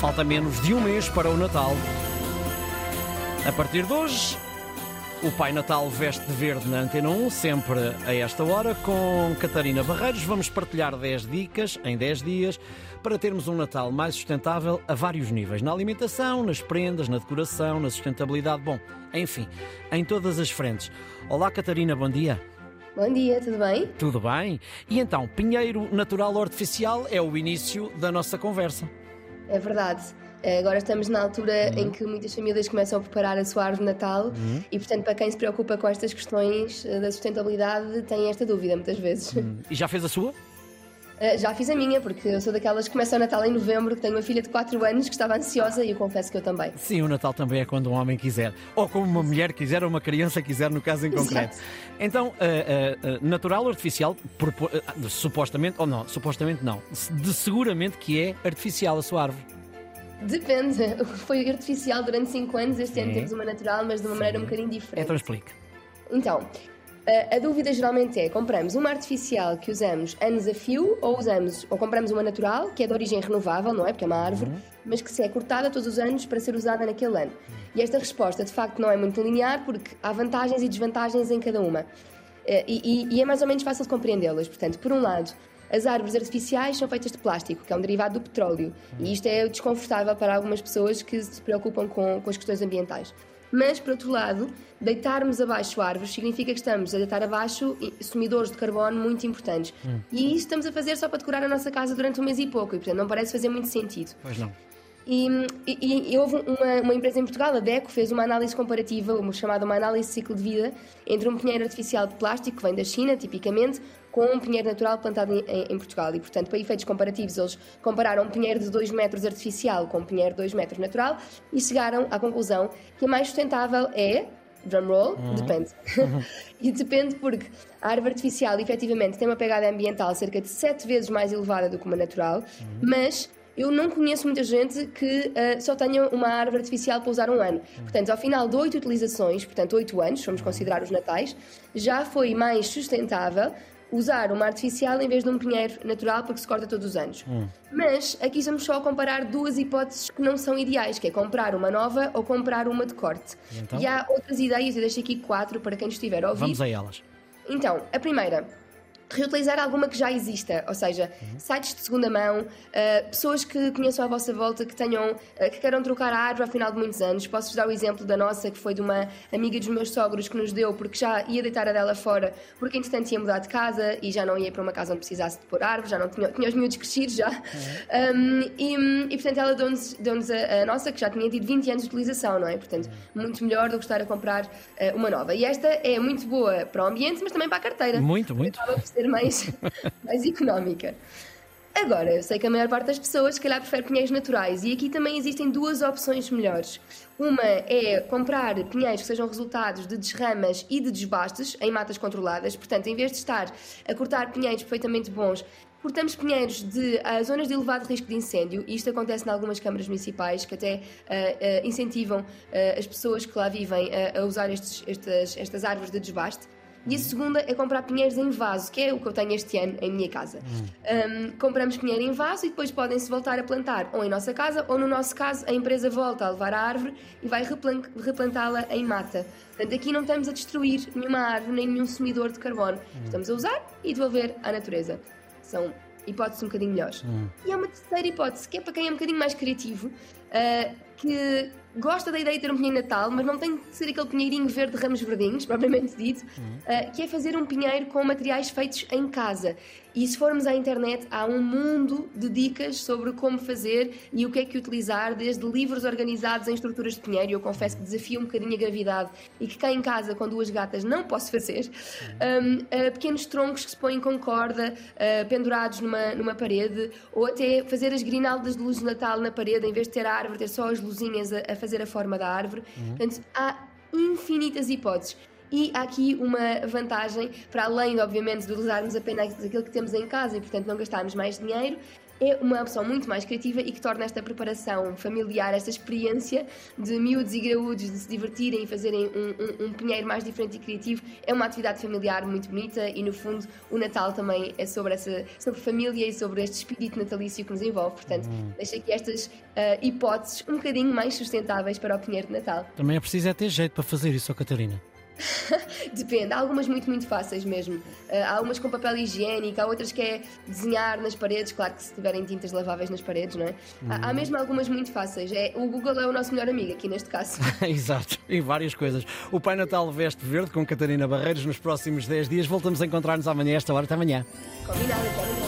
Falta menos de um mês para o Natal. A partir de hoje, o Pai Natal veste de verde na Antena 1, sempre a esta hora, com Catarina Barreiros. Vamos partilhar 10 dicas em 10 dias para termos um Natal mais sustentável a vários níveis: na alimentação, nas prendas, na decoração, na sustentabilidade, bom, enfim, em todas as frentes. Olá, Catarina, bom dia. Bom dia, tudo bem? Tudo bem? E então, Pinheiro Natural ou Artificial é o início da nossa conversa. É verdade. Agora estamos na altura uhum. em que muitas famílias começam a preparar a sua árvore de Natal uhum. e, portanto, para quem se preocupa com estas questões eh, da sustentabilidade, tem esta dúvida muitas vezes. Uhum. E já fez a sua? Uh, já fiz a minha, porque eu sou daquelas que começam o Natal em novembro, que tenho uma filha de 4 anos que estava ansiosa e eu confesso que eu também. Sim, o Natal também é quando um homem quiser. Ou como uma mulher quiser, ou uma criança quiser, no caso em concreto. Exato. Então, uh, uh, natural ou artificial, supostamente, ou não, supostamente não, de seguramente que é artificial a sua árvore. Depende. Foi artificial durante 5 anos, este ano temos uma natural, mas de uma Sim. maneira um bocadinho diferente. Então explique. Então, a, dúvida geralmente é: compramos uma artificial que usamos anos a fio ou usamos ou compramos uma natural, que é de origem renovável, não é? Porque é uma árvore, uhum. mas que se é cortada todos os anos para ser usada naquele ano. E esta resposta de facto não é muito linear porque há vantagens e desvantagens em cada uma. Eh, e, e, e é mais ou menos fácil de compreendê-las. Portanto, por um lado, as árvores artificiais são feitas de plástico, que é um derivado do petróleo, e isto é desconfortável para algumas pessoas que se preocupam com, com as questões ambientais. Mas, por outro lado, deitarmos abaixo árvores significa que estamos a deitar abaixo sumidores de carbono muito importantes. Hum. E isso estamos a fazer só para decorar a nossa casa durante um mês e pouco, e portanto não parece fazer muito sentido. Pois não. E, e, e, houve uma, uma, empresa em Portugal, a DECO, fez uma análise comparativa, uma chamada uma análise de ciclo de vida, entre um pinheiro artificial de plástico, que vem da China, tipicamente, com um pinheiro natural plantado em, em, Portugal. E, portanto, para efeitos comparativos, eles compararam um pinheiro de 2 metros artificial com um pinheiro de 2 metros natural e chegaram à conclusão que a mais sustentável é drumroll, uhum. depende. Uhum. e depende porque a árvore artificial efetivamente tem uma pegada ambiental cerca de 7 vezes mais elevada do que uma natural, uhum. mas eu não conheço muita gente que uh, só tenha uma árvore artificial para usar um ano. Portanto, ao final de oito utilizações, portanto, oito anos, vamos considerar os natais, já foi mais sustentável usar uma artificial em vez de um pinheiro natural porque se corta todos os anos. Hum. Mas aqui estamos só a comparar duas hipóteses que não são ideais, que é comprar uma nova ou comprar uma de corte. Então? E há outras ideias, eu deixo aqui quatro para quem estiver a ouvir. Vamos a elas. Então, a primeira, reutilizar alguma que já exista, ou seja, uhum. sites de segunda mão, uh, pessoas que conheçam à vossa volta que tenham, uh, que queiram trocar a árvore ao final de muitos anos. Posso-vos dar o exemplo da nossa, que foi de uma amiga dos meus sogros que nos deu, porque já ia deitar a dela fora, porque entretanto ia mudar de casa e já não ia para uma casa onde precisasse de pôr árvore, já não tinha, tinha os miúdos crescidos já. Uhum. Um, e, e, portanto ela deu-nos deu a, a, nossa, que já tinha tido 20 anos de utilização, não é? Portanto, muito melhor do que estar a comprar uh, uma nova. E esta é muito boa para o ambiente, mas também para a carteira. Muito, muito ser mais, mais económica. Agora, eu sei que a maior parte das pessoas, se calhar, prefere pinheiros naturais e aqui também existem duas opções melhores. Uma é comprar pinheiros que sejam resultados de desramas e de desbastes em matas controladas, portanto, em vez de estar a cortar pinheiros perfeitamente bons, cortamos pinheiros de uh, zonas de elevado risco de incêndio, e isto acontece em algumas câmaras municipais que até uh, uh, incentivam as pessoas que lá vivem a usar estes, estas, estas árvores de desbaste. E a segunda é comprar pinheiros em vaso, que é o que eu tenho este ano em minha casa. Um, compramos pinheiro em vaso e depois podem-se voltar a plantar ou em nossa casa ou, no nosso caso, a empresa volta a levar a árvore e vai replantá-la em mata. Portanto, aqui não estamos a destruir nenhuma árvore nem nenhum sumidor de carbono. Hum. Estamos a usar e devolver à natureza. São hipóteses um bocadinho melhores. Hum. E há uma terceira hipótese, que é para quem é um bocadinho mais criativo, uh, que gosta da ideia de ter um pinheiro Natal, mas não tem de ser aquele pinheirinho verde de ramos verdinhos, propriamente dito, uhum. uh, que é fazer um pinheiro com materiais feitos em casa. E se formos à internet, há um mundo de dicas sobre como fazer e o que é que utilizar, desde livros organizados em estruturas de pinheiro, eu confesso que desafio um bocadinho a gravidade e que cá em casa, com duas gatas, não posso fazer, um, uh, pequenos troncos que se põem com corda, uh, pendurados numa, numa parede, ou até fazer as grinaldas de luz de Natal na parede, em vez de ter a árvore, ter só as luzinhas a, a fazer a forma da árvore. Uhum. Portanto, há infinitas hipóteses. E há aqui uma vantagem, para além, obviamente, de usarmos apenas aquilo que temos em casa e, portanto, não gastarmos mais dinheiro, é uma opção muito mais criativa e que torna esta preparação familiar, esta experiência de miúdos e graúdos de se divertirem e fazerem um, um, um pinheiro mais diferente e criativo, é uma atividade familiar muito bonita e, no fundo, o Natal também é sobre, essa, sobre família e sobre este espírito natalício que nos envolve. Portanto, uhum. deixo aqui estas uh, hipóteses um bocadinho mais sustentáveis para o pinheiro de Natal. Também é preciso é ter jeito para fazer isso, Catarina. Depende, há algumas muito, muito fáceis mesmo. Uh, há umas com papel higiênico, há outras que é desenhar nas paredes, claro que se tiverem tintas laváveis nas paredes, não é? Hum. Há, há, hum. mesmo algumas muito fáceis. É, o Google é o nosso melhor amigo aqui neste caso. Exato, e várias coisas. O Pai Natal veste verde com Catarina Barreiros nos próximos 10 dias. Voltamos a encontrar-nos amanhã, esta hora. Até amanhã. Combinado, até amanhã.